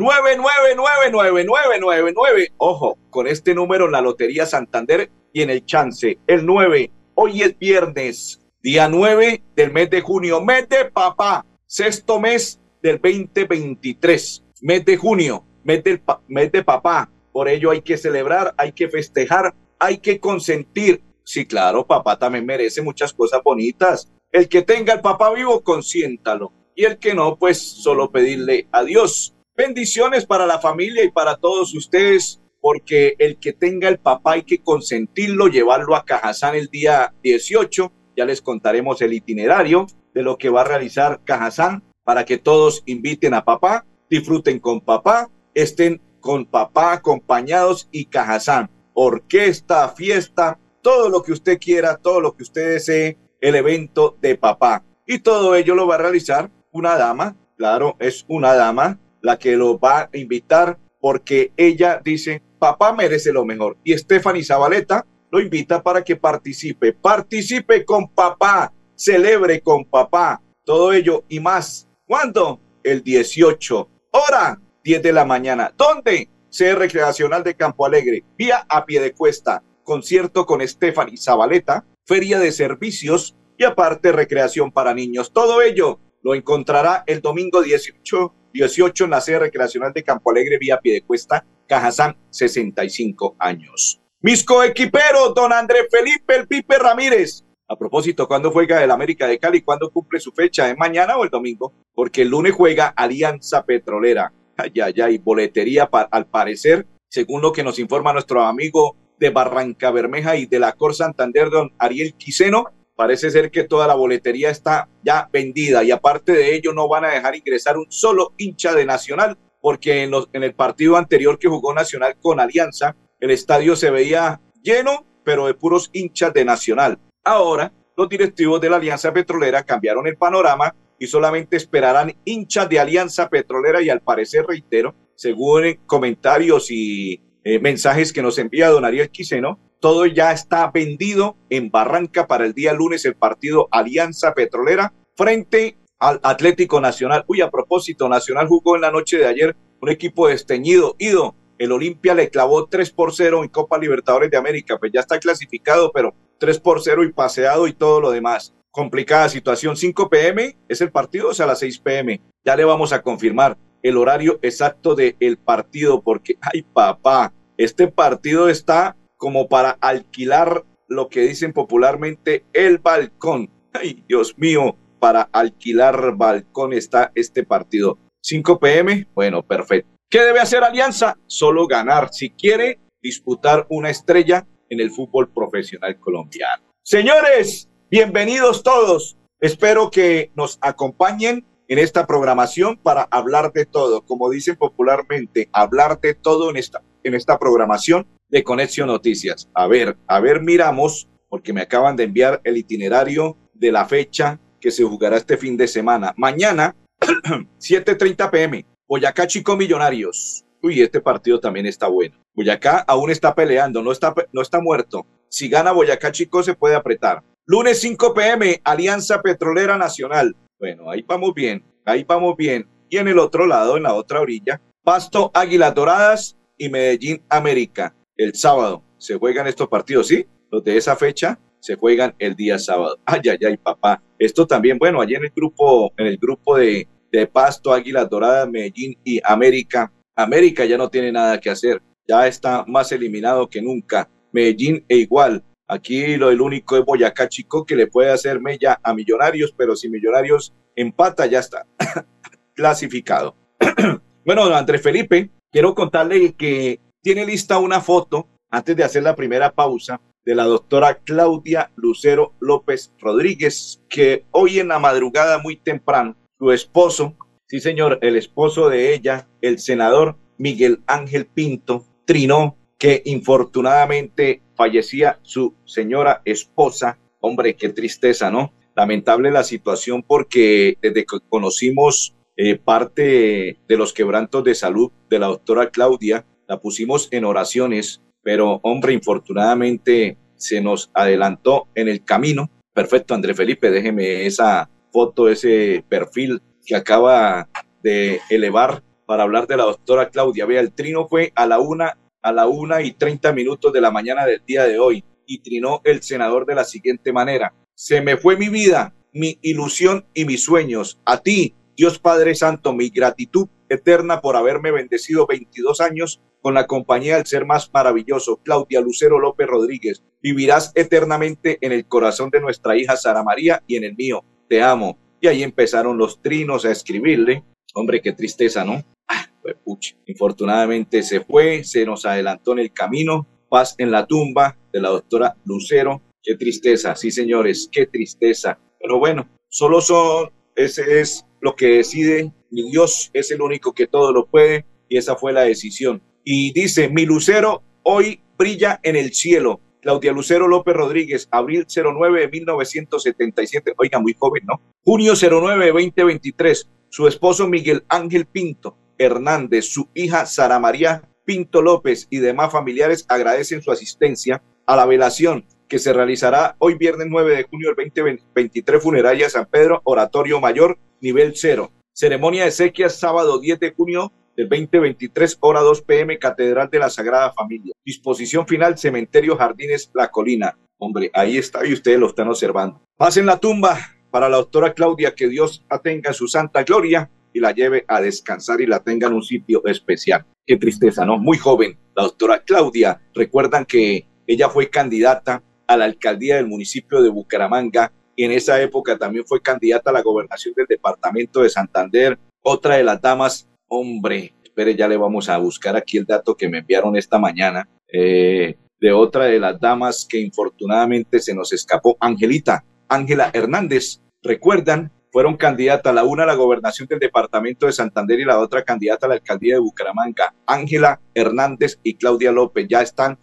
9999999. Ojo, con este número la Lotería Santander y en el chance, el 9. Hoy es viernes, día 9 del mes de junio, mes de papá, sexto mes del 2023, mes de junio, mes, del mes de papá. Por ello hay que celebrar, hay que festejar, hay que consentir. Sí, claro, papá también merece muchas cosas bonitas. El que tenga el papá vivo, consiéntalo. Y el que no, pues solo pedirle adiós Bendiciones para la familia y para todos ustedes, porque el que tenga el papá hay que consentirlo, llevarlo a Cajazán el día 18. Ya les contaremos el itinerario de lo que va a realizar Cajazán para que todos inviten a papá, disfruten con papá, estén con papá acompañados y Cajazán, orquesta, fiesta, todo lo que usted quiera, todo lo que usted desee, el evento de papá. Y todo ello lo va a realizar una dama, claro, es una dama la que lo va a invitar porque ella dice, papá merece lo mejor. Y Stephanie Zabaleta lo invita para que participe. Participe con papá, celebre con papá, todo ello y más. ¿Cuándo? El 18, hora 10 de la mañana. ¿Dónde? C Recreacional de Campo Alegre, vía a pie de cuesta, concierto con Stephanie Zabaleta, feria de servicios y aparte recreación para niños. Todo ello lo encontrará el domingo 18 18 en la sede recreacional de Campo Alegre, vía Piedecuesta, Cajazán, 65 años. Mis coequiperos, don Andrés Felipe El Pipe Ramírez. A propósito, ¿cuándo juega el América de Cali? ¿Cuándo cumple su fecha? ¿Es mañana o el domingo? Porque el lunes juega Alianza Petrolera. Ay, ay, ay, boletería al parecer, según lo que nos informa nuestro amigo de Barranca Bermeja y de la Cor Santander, don Ariel Quiseno, Parece ser que toda la boletería está ya vendida y aparte de ello no van a dejar ingresar un solo hincha de Nacional porque en, el partido anterior que jugó Nacional con Alianza, el estadio se veía lleno, pero de puros hinchas de Nacional. Ahora, los directivos de la Alianza Petrolera cambiaron el panorama y solamente esperarán hinchas de Alianza Petrolera y al parecer, reitero, según comentarios y eh, mensajes que nos envía don Ariel Quiseno, todo ya está vendido en Barranca para el día lunes el partido Alianza Petrolera frente al Atlético Nacional. Uy, a propósito, Nacional jugó en la noche de ayer un equipo desteñido, ido. El Olimpia le clavó 3 por 0 en Copa Libertadores de América, pues ya está clasificado, pero 3 por 0 y paseado y todo lo demás. Complicada situación. 5 pm es el partido, o sea, a las 6 pm. Ya le vamos a confirmar el horario exacto del el partido, porque, ay papá, este partido está como para alquilar lo que dicen popularmente el balcón. Ay, Dios mío, para alquilar balcón está este partido. 5 pm, bueno, perfecto. ¿Qué debe hacer Alianza? Solo ganar si quiere disputar una estrella en el fútbol profesional colombiano. Señores, bienvenidos todos. Espero que nos acompañen en esta programación para hablar de todo. Como dicen popularmente, hablar de todo en esta, en esta programación de Conexión Noticias. A ver, a ver, miramos, porque me acaban de enviar el itinerario de la fecha que se jugará este fin de semana. Mañana, 7.30 pm, Boyacá Chico Millonarios. Uy, este partido también está bueno. Boyacá aún está peleando, no está, no está muerto. Si gana Boyacá Chico se puede apretar. Lunes 5 pm, Alianza Petrolera Nacional. Bueno, ahí vamos bien, ahí vamos bien. Y en el otro lado, en la otra orilla, Pasto Águilas Doradas y Medellín América el sábado se juegan estos partidos, ¿sí? Los de esa fecha se juegan el día sábado. Ay, ay, ay, papá. Esto también, bueno, allí en el grupo, en el grupo de, Pasto, Águilas Doradas, Medellín y América. América ya no tiene nada que hacer. Ya está más eliminado que nunca. Medellín e igual. Aquí lo del único es Boyacá Chico que le puede hacer mella a Millonarios, pero si Millonarios empata, ya está clasificado. bueno, don Andrés Felipe, quiero contarle que tiene lista una foto, antes de hacer la primera pausa, de la doctora Claudia Lucero López Rodríguez, que hoy en la madrugada muy temprano, su esposo, sí señor, el esposo de ella, el senador Miguel Ángel Pinto, trinó que infortunadamente fallecía su señora esposa. Hombre, qué tristeza, ¿no? Lamentable la situación porque desde que conocimos eh, parte de los quebrantos de salud de la doctora Claudia, la pusimos en oraciones, pero hombre, infortunadamente se nos adelantó en el camino. Perfecto, André Felipe, déjeme esa foto, ese perfil que acaba de elevar para hablar de la doctora Claudia. Vea, el trino fue a la una, a la una y treinta minutos de la mañana del día de hoy y trinó el senador de la siguiente manera. Se me fue mi vida, mi ilusión y mis sueños. A ti, Dios Padre Santo, mi gratitud eterna por haberme bendecido 22 años con la compañía del ser más maravilloso, Claudia Lucero López Rodríguez. Vivirás eternamente en el corazón de nuestra hija Sara María y en el mío. Te amo. Y ahí empezaron los trinos a escribirle. Hombre, qué tristeza, ¿no? Ah, pues, Infortunadamente se fue, se nos adelantó en el camino. Paz en la tumba de la doctora Lucero. Qué tristeza, sí señores, qué tristeza. Pero bueno, solo son, ese es lo que decide, mi Dios es el único que todo lo puede y esa fue la decisión. Y dice, mi lucero hoy brilla en el cielo. Claudia Lucero López Rodríguez, abril 09 de 1977, oiga, muy joven, ¿no? Junio 09 de 2023, su esposo Miguel Ángel Pinto Hernández, su hija Sara María Pinto López y demás familiares agradecen su asistencia a la velación que se realizará hoy viernes 9 de junio del 2023, funeraria San Pedro, Oratorio Mayor, nivel 0. Ceremonia de sequias sábado 10 de junio del 2023, hora 2 pm, Catedral de la Sagrada Familia. Disposición final, Cementerio Jardines La Colina. Hombre, ahí está y ustedes lo están observando. Pasen la tumba para la doctora Claudia, que Dios la tenga en su santa gloria y la lleve a descansar y la tenga en un sitio especial. Qué tristeza, ¿no? Muy joven, la doctora Claudia. Recuerdan que ella fue candidata a la alcaldía del municipio de Bucaramanga y en esa época también fue candidata a la gobernación del departamento de Santander. Otra de las damas, hombre, espere, ya le vamos a buscar aquí el dato que me enviaron esta mañana, eh, de otra de las damas que infortunadamente se nos escapó, Angelita, Ángela Hernández. ¿Recuerdan? Fueron candidata la una a la gobernación del departamento de Santander y la otra candidata a la alcaldía de Bucaramanga. Ángela Hernández y Claudia López ya están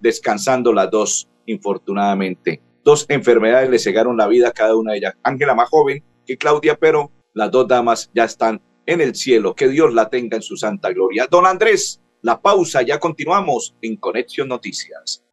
descansando las dos infortunadamente. Dos enfermedades le cegaron la vida a cada una de ellas. Ángela más joven que Claudia, pero las dos damas ya están en el cielo. Que Dios la tenga en su santa gloria. Don Andrés, la pausa, ya continuamos en Conexión Noticias.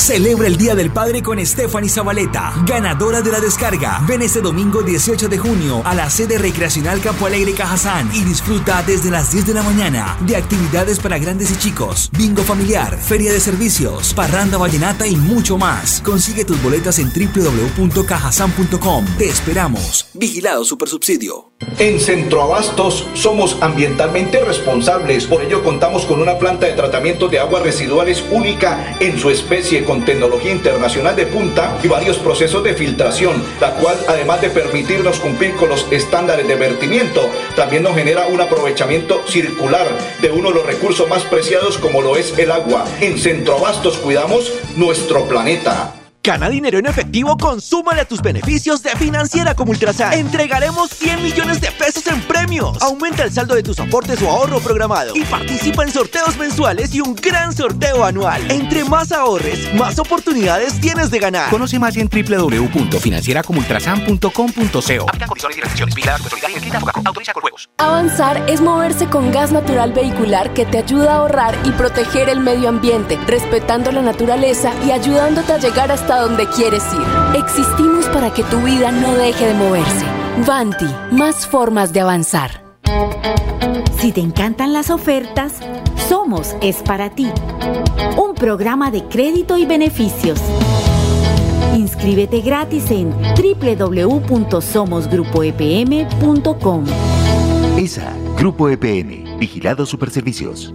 Celebra el Día del Padre con Stephanie Zabaleta, ganadora de la descarga. Ven este domingo 18 de junio a la sede recreacional Campo Alegre Cajazán y disfruta desde las 10 de la mañana de actividades para grandes y chicos, bingo familiar, feria de servicios, parranda vallenata y mucho más. Consigue tus boletas en www.cajazán.com. Te esperamos. Vigilado Supersubsidio. En Centroabastos somos ambientalmente responsables, por ello contamos con una planta de tratamiento de aguas residuales única en su especie con tecnología internacional de punta y varios procesos de filtración, la cual además de permitirnos cumplir con los estándares de vertimiento, también nos genera un aprovechamiento circular de uno de los recursos más preciados como lo es el agua. En Centroabastos cuidamos nuestro planeta. Gana dinero en efectivo, consúmale a tus beneficios de Financiera como Ultrasan. Entregaremos 100 millones de pesos en premios. Aumenta el saldo de tus aportes o ahorro programado y participa en sorteos mensuales y un gran sorteo anual. Entre más ahorres, más oportunidades tienes de ganar. Conoce más en www.financieracomultrasan.com.co. Avanzar es moverse con gas natural vehicular que te ayuda a ahorrar y proteger el medio ambiente, respetando la naturaleza y ayudándote a llegar hasta donde quieres ir. Existimos para que tu vida no deje de moverse. Vanti, más formas de avanzar. Si te encantan las ofertas, Somos es para ti. Un programa de crédito y beneficios. Inscríbete gratis en www.somosgrupoepm.com. ESA, Grupo EPM, Vigilado Superservicios.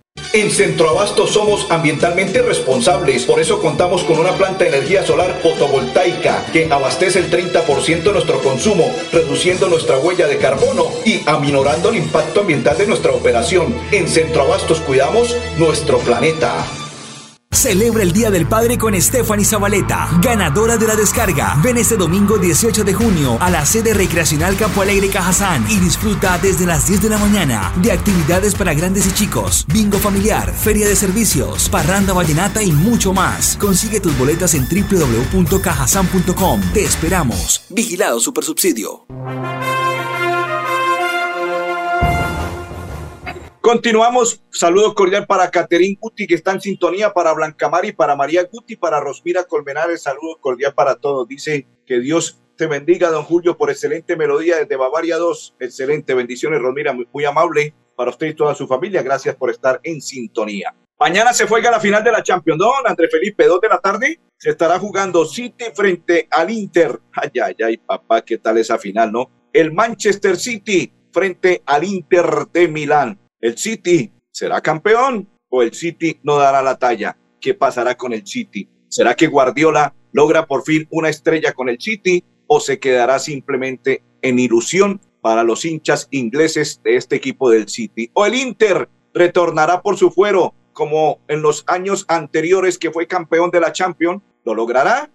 En Centroabasto somos ambientalmente responsables, por eso contamos con una planta de energía solar fotovoltaica que abastece el 30% de nuestro consumo, reduciendo nuestra huella de carbono y aminorando el impacto ambiental de nuestra operación. En Centroabastos cuidamos nuestro planeta. Celebra el Día del Padre con Stephanie Zabaleta, ganadora de la descarga. Ven este domingo 18 de junio a la sede recreacional Campo Alegre Cajazán y disfruta desde las 10 de la mañana de actividades para grandes y chicos, bingo familiar, feria de servicios, parranda vallenata y mucho más. Consigue tus boletas en www.cajazán.com. Te esperamos. Vigilado Supersubsidio. Continuamos. Saludo cordial para Caterín Guti, que está en sintonía, para Blancamari, para María Guti, para Rosmira Colmenares. Saludo cordial para todos. Dice que Dios te bendiga, don Julio, por excelente melodía desde Bavaria 2. Excelente. Bendiciones, Rosmira. Muy, amable para usted y toda su familia. Gracias por estar en sintonía. Mañana se juega la final de la Champions. Don André Felipe, dos de la tarde, se estará jugando City frente al Inter. Ay, ay, ay, papá, ¿qué tal esa final, no? El Manchester City frente al Inter de Milán. ¿El City será campeón o el City no dará la talla? ¿Qué pasará con el City? ¿Será que Guardiola logra por fin una estrella con el City o se quedará simplemente en ilusión para los hinchas ingleses de este equipo del City? ¿O el Inter retornará por su fuero como en los años anteriores que fue campeón de la Champions? ¿Lo logrará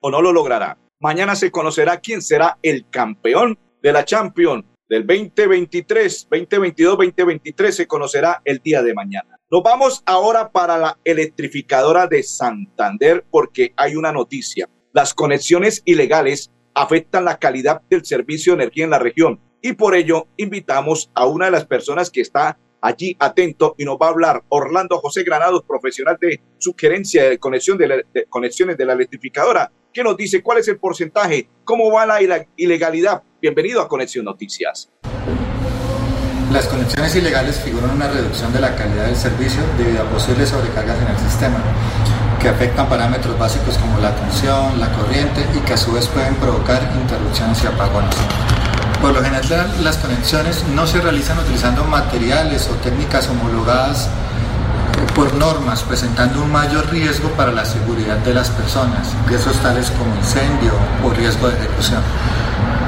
o no lo logrará? Mañana se conocerá quién será el campeón de la Champions del 2023, 2022, 2023 se conocerá el día de mañana. Nos vamos ahora para la electrificadora de Santander porque hay una noticia. Las conexiones ilegales afectan la calidad del servicio de energía en la región y por ello invitamos a una de las personas que está allí atento y nos va a hablar Orlando José Granados, profesional de sugerencia de conexión de, de conexiones de la electrificadora que nos dice cuál es el porcentaje, cómo va la ilegalidad. Bienvenido a Conexión Noticias. Las conexiones ilegales figuran una reducción de la calidad del servicio debido a posibles sobrecargas en el sistema, que afectan parámetros básicos como la tensión, la corriente y que a su vez pueden provocar interrupciones y apagones. Por lo general, las conexiones no se realizan utilizando materiales o técnicas homologadas por normas presentando un mayor riesgo para la seguridad de las personas, riesgos tales como incendio o riesgo de ejecución.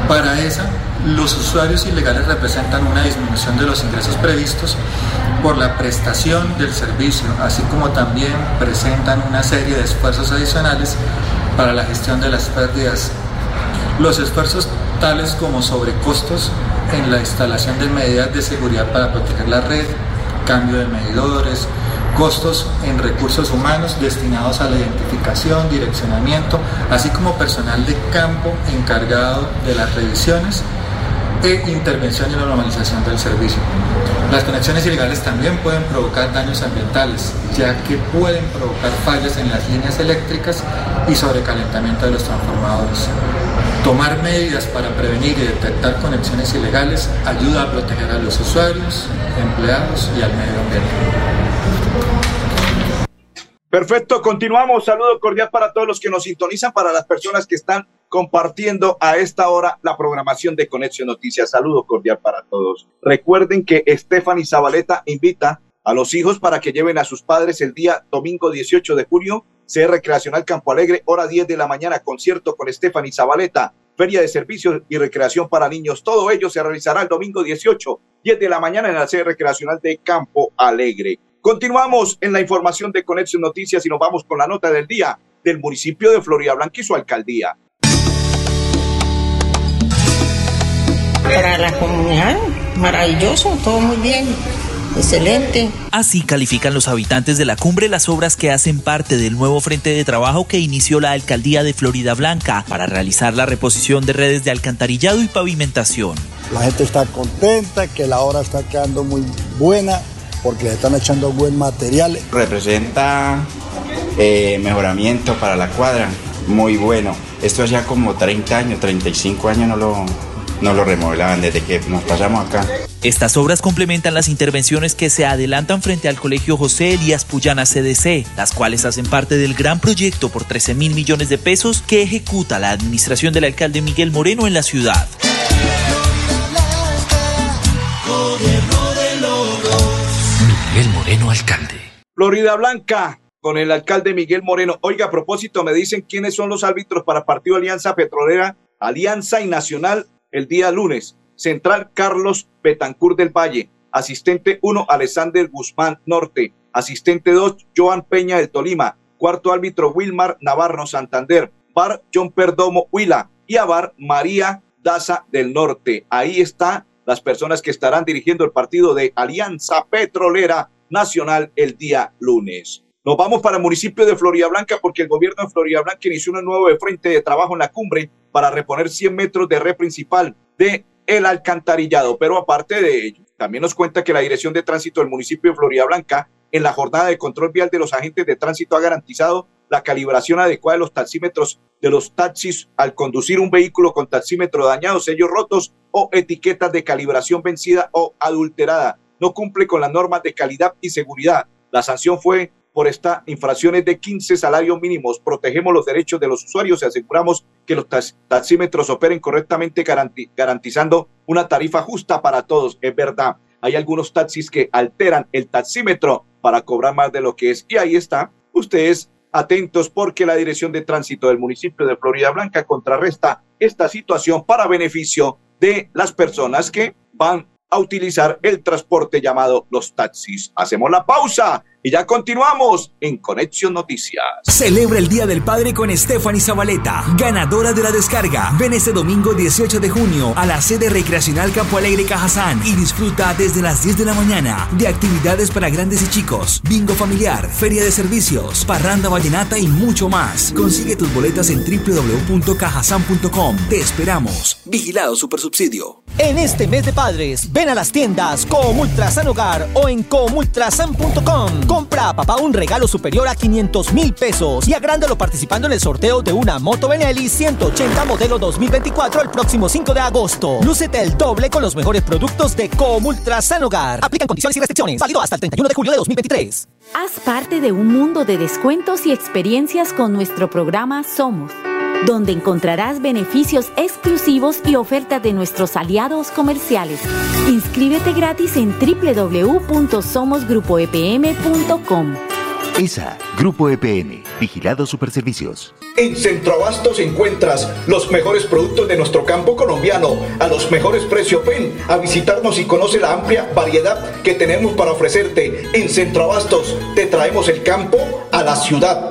Para eso, los usuarios ilegales representan una disminución de los ingresos previstos por la prestación del servicio, así como también presentan una serie de esfuerzos adicionales para la gestión de las pérdidas. Los esfuerzos tales como sobrecostos en la instalación de medidas de seguridad para proteger la red, cambio de medidores, costos en recursos humanos destinados a la identificación, direccionamiento, así como personal de campo encargado de las revisiones e intervención y la normalización del servicio. Las conexiones ilegales también pueden provocar daños ambientales, ya que pueden provocar fallas en las líneas eléctricas y sobrecalentamiento de los transformadores. Tomar medidas para prevenir y detectar conexiones ilegales ayuda a proteger a los usuarios, empleados y al medio ambiente. Perfecto, continuamos. Saludo cordial para todos los que nos sintonizan, para las personas que están compartiendo a esta hora la programación de Conexión Noticias. Saludo cordial para todos. Recuerden que Stephanie Zabaleta invita a los hijos para que lleven a sus padres el día domingo 18 de junio, CR Recreacional Campo Alegre, hora 10 de la mañana, concierto con Stephanie Zabaleta, Feria de Servicios y Recreación para Niños. Todo ello se realizará el domingo 18, 10 de la mañana en la sede recreacional de Campo Alegre. Continuamos en la información de Conexión Noticias y nos vamos con la nota del día del municipio de Florida Blanca y su alcaldía. Para la comunidad, maravilloso, todo muy bien. Excelente. Así califican los habitantes de la cumbre las obras que hacen parte del nuevo frente de trabajo que inició la alcaldía de Florida Blanca para realizar la reposición de redes de alcantarillado y pavimentación. La gente está contenta, que la obra está quedando muy buena porque le están echando buen material. Representa eh, mejoramiento para la cuadra, muy bueno. Esto ya como 30 años, 35 años no lo, no lo remodelaban desde que nos pasamos acá. Estas obras complementan las intervenciones que se adelantan frente al Colegio José Elías Puyana CDC, las cuales hacen parte del gran proyecto por 13 mil millones de pesos que ejecuta la administración del alcalde Miguel Moreno en la ciudad. Alcalde. Florida Blanca, con el alcalde Miguel Moreno. Oiga, a propósito, me dicen quiénes son los árbitros para partido Alianza Petrolera, Alianza y Nacional el día lunes. Central Carlos Betancur del Valle. Asistente 1, Alexander Guzmán Norte. Asistente 2, Joan Peña del Tolima. Cuarto árbitro, Wilmar Navarro Santander. Bar John Perdomo Huila. Y a Bar María Daza del Norte. Ahí están las personas que estarán dirigiendo el partido de Alianza Petrolera Nacional el día lunes. Nos vamos para el municipio de Florida Blanca porque el gobierno de Florida Blanca inició un nuevo frente de trabajo en la cumbre para reponer 100 metros de red principal de el alcantarillado. Pero aparte de ello, también nos cuenta que la Dirección de Tránsito del municipio de Florida Blanca en la jornada de control vial de los agentes de tránsito ha garantizado la calibración adecuada de los taxímetros de los taxis al conducir un vehículo con taxímetro dañado, sellos rotos o etiquetas de calibración vencida o adulterada. No cumple con las normas de calidad y seguridad. La sanción fue por esta infracciones de 15 salarios mínimos. Protegemos los derechos de los usuarios y aseguramos que los taxímetros operen correctamente garantizando una tarifa justa para todos. Es verdad, hay algunos taxis que alteran el taxímetro para cobrar más de lo que es. Y ahí está, ustedes atentos porque la Dirección de Tránsito del municipio de Florida Blanca contrarresta esta situación para beneficio de las personas que van a utilizar el transporte llamado los taxis. Hacemos la pausa y ya continuamos en Conexión Noticias. Celebra el Día del Padre con Stephanie Zabaleta, ganadora de la descarga. Ven este domingo 18 de junio a la sede recreacional Campo Alegre Cajazán y disfruta desde las 10 de la mañana de actividades para grandes y chicos, bingo familiar, feria de servicios, parranda vallenata y mucho más. Consigue tus boletas en www.cajazán.com. Te esperamos. Vigilado Supersubsidio. En este mes de padres, ven a las tiendas Comultrasan Hogar o en comultrasan.com Compra a papá un regalo superior a 500 mil pesos y agrándalo participando en el sorteo de una moto Benelli 180 modelo 2024 el próximo 5 de agosto. Lúcete el doble con los mejores productos de Comultra San Hogar. Aplican condiciones y restricciones. Válido hasta el 31 de julio de 2023. Haz parte de un mundo de descuentos y experiencias con nuestro programa Somos donde encontrarás beneficios exclusivos y ofertas de nuestros aliados comerciales. Inscríbete gratis en www.somosgrupoepm.com. ESA, Grupo EPM, Vigilado Superservicios. En Centroabastos encuentras los mejores productos de nuestro campo colombiano a los mejores precios. Ven a visitarnos y conoce la amplia variedad que tenemos para ofrecerte. En Centroabastos te traemos el campo a la ciudad.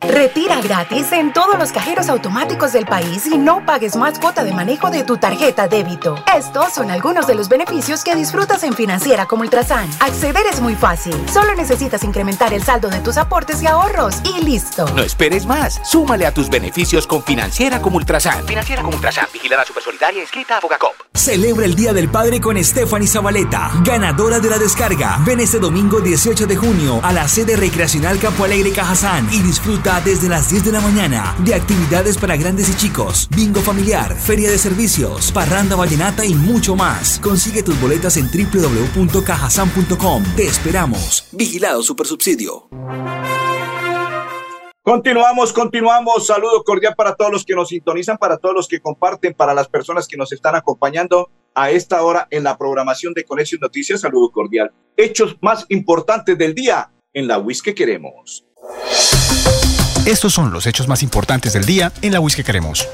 Retira gratis en todos los cajeros automáticos del país y no pagues más cuota de manejo de tu tarjeta débito. Estos son algunos de los beneficios que disfrutas en Financiera como Ultrasan. Acceder es muy fácil. Solo necesitas incrementar el saldo de tus aportes y ahorros y listo. No esperes más. Súmale a tus beneficios con Financiera como Ultrasan. Financiera como Ultrasan. Vigilada Supersolidaria inscrita a Fogacop. Celebra el Día del Padre con Stephanie Zabaleta, ganadora de la descarga. Ven este domingo 18 de junio a la sede recreacional Campo Alegre Cajazán y disfruta desde las 10 de la mañana de actividades para grandes y chicos, bingo familiar, feria de servicios, parranda vallenata y mucho más. Consigue tus boletas en www.cajasan.com. Te esperamos. Vigilado Supersubsidio. Continuamos, continuamos. Saludo cordial para todos los que nos sintonizan, para todos los que comparten, para las personas que nos están acompañando a esta hora en la programación de Conexión Noticias. Saludo cordial. Hechos más importantes del día en la WIS que queremos. Estos son los hechos más importantes del día en la WIS que queremos.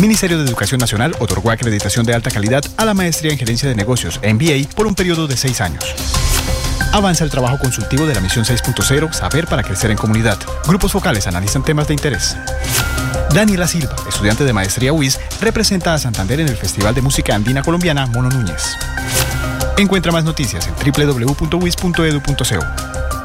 Ministerio de Educación Nacional otorgó acreditación de alta calidad a la maestría en gerencia de negocios MBA por un periodo de seis años. Avanza el trabajo consultivo de la misión 6.0 Saber para crecer en comunidad. Grupos focales analizan temas de interés. Daniela Silva, estudiante de maestría WIS, representa a Santander en el Festival de Música Andina Colombiana Mono Núñez. Encuentra más noticias en www.wis.edu.co.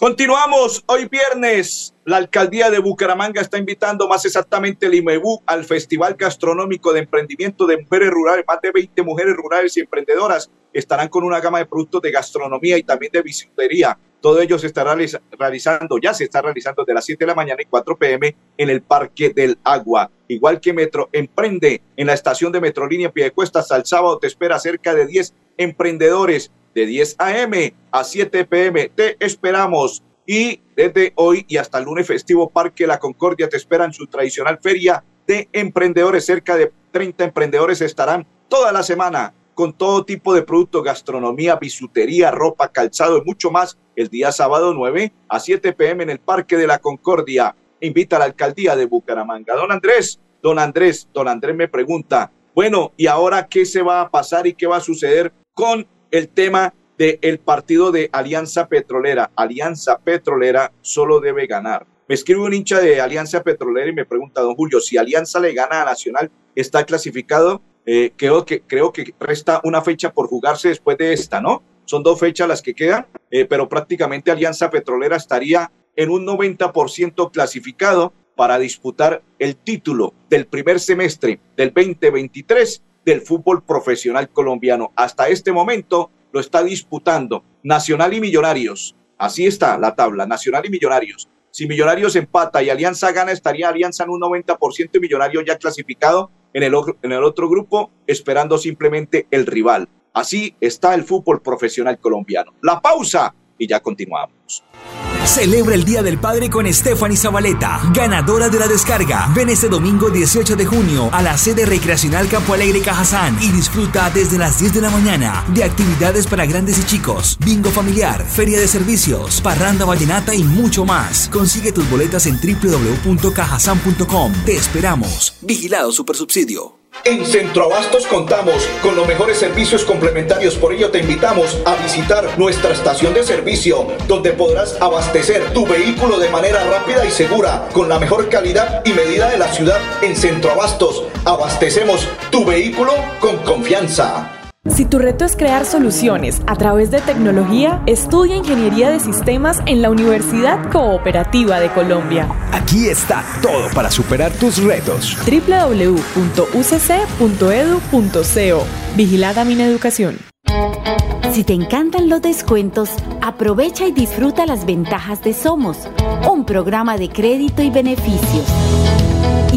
Continuamos hoy viernes La alcaldía de Bucaramanga está invitando más exactamente el IMEBU al Festival Gastronómico de Emprendimiento de Mujeres Rurales. Más de 20 mujeres rurales y emprendedoras estarán con una gama de productos de gastronomía y también de bisutería. Todo ello se estará realizando, ya se está realizando de las 7 de la mañana y 4 pm en el Parque del Agua. Igual que Metro Emprende en la estación de Metrolínea Piedecuesta hasta el sábado te espera cerca de 10 emprendedores de 10 a.m. a 7 p.m. Te esperamos y desde hoy y hasta el lunes festivo Parque La Concordia te esperan su tradicional feria de emprendedores. Cerca de 30 emprendedores estarán toda la semana con todo tipo de productos, gastronomía, bisutería, ropa, calzado y mucho más el día sábado 9 a 7 pm en el Parque de la Concordia. Invita a la alcaldía de Bucaramanga. Don Andrés, don Andrés, don Andrés me pregunta, bueno, ¿y ahora qué se va a pasar y qué va a suceder con el tema del partido de Alianza Petrolera. Alianza Petrolera solo debe ganar. Me escribe un hincha de Alianza Petrolera y me pregunta, don Julio, si Alianza le gana a Nacional, ¿está clasificado? Eh, creo, que, creo que resta una fecha por jugarse después de esta, ¿no? Son dos fechas las que quedan, eh, pero prácticamente Alianza Petrolera estaría en un 90% clasificado para disputar el título del primer semestre del 2023 del fútbol profesional colombiano. Hasta este momento, lo está disputando Nacional y Millonarios. Así está la tabla, Nacional y Millonarios. Si Millonarios empata y Alianza gana, estaría Alianza en un 90% y Millonarios ya clasificado en el, en el otro grupo, esperando simplemente el rival. Así está el fútbol profesional colombiano. La pausa y ya continuamos. Celebra el Día del Padre con Stephanie Zabaleta, ganadora de la descarga. Ven este domingo 18 de junio a la sede recreacional Campo Alegre Cajazán y disfruta desde las 10 de la mañana de actividades para grandes y chicos, bingo familiar, feria de servicios, parranda vallenata y mucho más. Consigue tus boletas en www.cajazán.com. Te esperamos. Vigilado Supersubsidio. En Centroabastos contamos con los mejores servicios complementarios, por ello te invitamos a visitar nuestra estación de servicio, donde podrás abastecer tu vehículo de manera rápida y segura, con la mejor calidad y medida de la ciudad. En Centroabastos, abastecemos tu vehículo con confianza. Si tu reto es crear soluciones a través de tecnología, estudia Ingeniería de Sistemas en la Universidad Cooperativa de Colombia. Aquí está todo para superar tus retos. www.ucc.edu.co Vigilada mi educación. Si te encantan los descuentos, aprovecha y disfruta las ventajas de Somos, un programa de crédito y beneficios.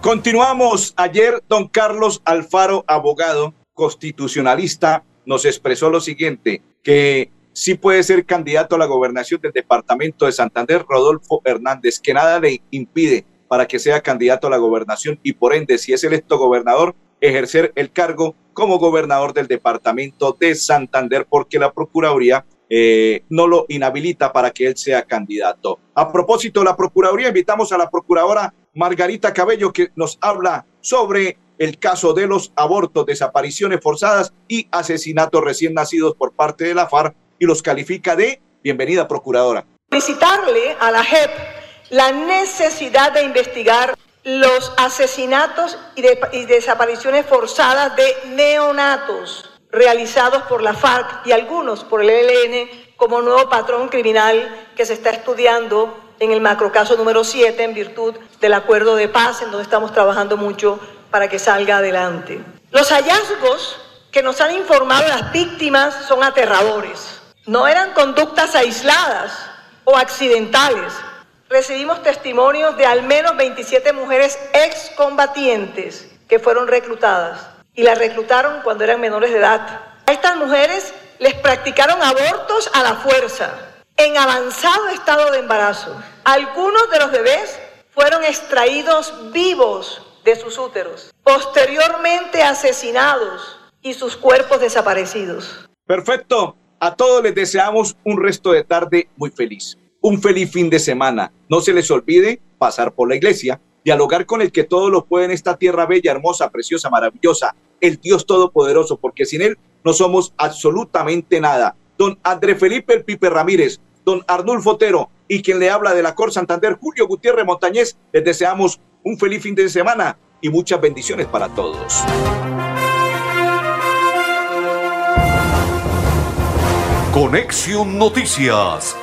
Continuamos. Ayer, don Carlos Alfaro, abogado constitucionalista, nos expresó lo siguiente, que sí puede ser candidato a la gobernación del departamento de Santander, Rodolfo Hernández, que nada le impide para que sea candidato a la gobernación y por ende, si es electo gobernador, ejercer el cargo como gobernador del departamento de Santander, porque la Procuraduría eh, no lo inhabilita para que él sea candidato. A propósito de la Procuraduría, invitamos a la Procuradora Margarita Cabello que nos habla sobre el caso de los abortos, desapariciones forzadas y asesinatos recién nacidos por parte de la FARC y los califica de bienvenida procuradora. Visitarle a la JEP la necesidad de investigar los asesinatos y, y desapariciones forzadas de neonatos realizados por la FARC y algunos por el ELN como nuevo patrón criminal que se está estudiando en el macrocaso número 7 en virtud del acuerdo de paz en donde estamos trabajando mucho para que salga adelante. Los hallazgos que nos han informado las víctimas son aterradores. No eran conductas aisladas o accidentales. Recibimos testimonios de al menos 27 mujeres excombatientes que fueron reclutadas y las reclutaron cuando eran menores de edad. A estas mujeres les practicaron abortos a la fuerza, en avanzado estado de embarazo. Algunos de los bebés fueron extraídos vivos de sus úteros, posteriormente asesinados y sus cuerpos desaparecidos. Perfecto. A todos les deseamos un resto de tarde muy feliz. Un feliz fin de semana. No se les olvide pasar por la iglesia, dialogar con el que todo lo puede en esta tierra bella, hermosa, preciosa, maravillosa, el Dios Todopoderoso, porque sin Él no somos absolutamente nada. Don André Felipe El Pipe Ramírez, don Arnulfo Otero y quien le habla de la Cor Santander, Julio Gutiérrez Montañez, les deseamos un feliz fin de semana y muchas bendiciones para todos. Conexión Noticias